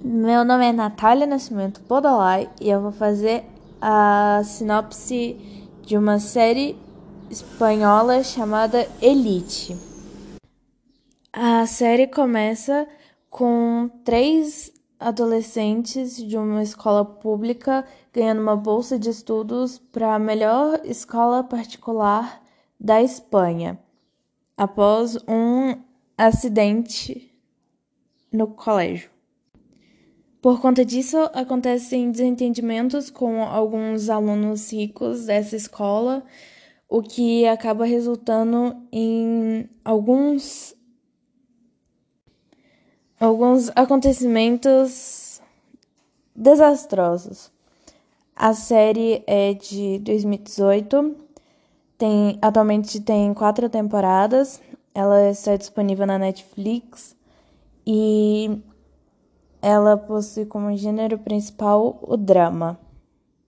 Meu nome é Natália Nascimento Podolai e eu vou fazer a sinopse de uma série espanhola chamada Elite. A série começa com três adolescentes de uma escola pública ganhando uma bolsa de estudos para a melhor escola particular da Espanha, após um acidente no colégio. Por conta disso, acontecem desentendimentos com alguns alunos ricos dessa escola, o que acaba resultando em alguns alguns acontecimentos desastrosos. A série é de 2018, tem, atualmente tem quatro temporadas, ela está disponível na Netflix e ela possui como gênero principal o drama.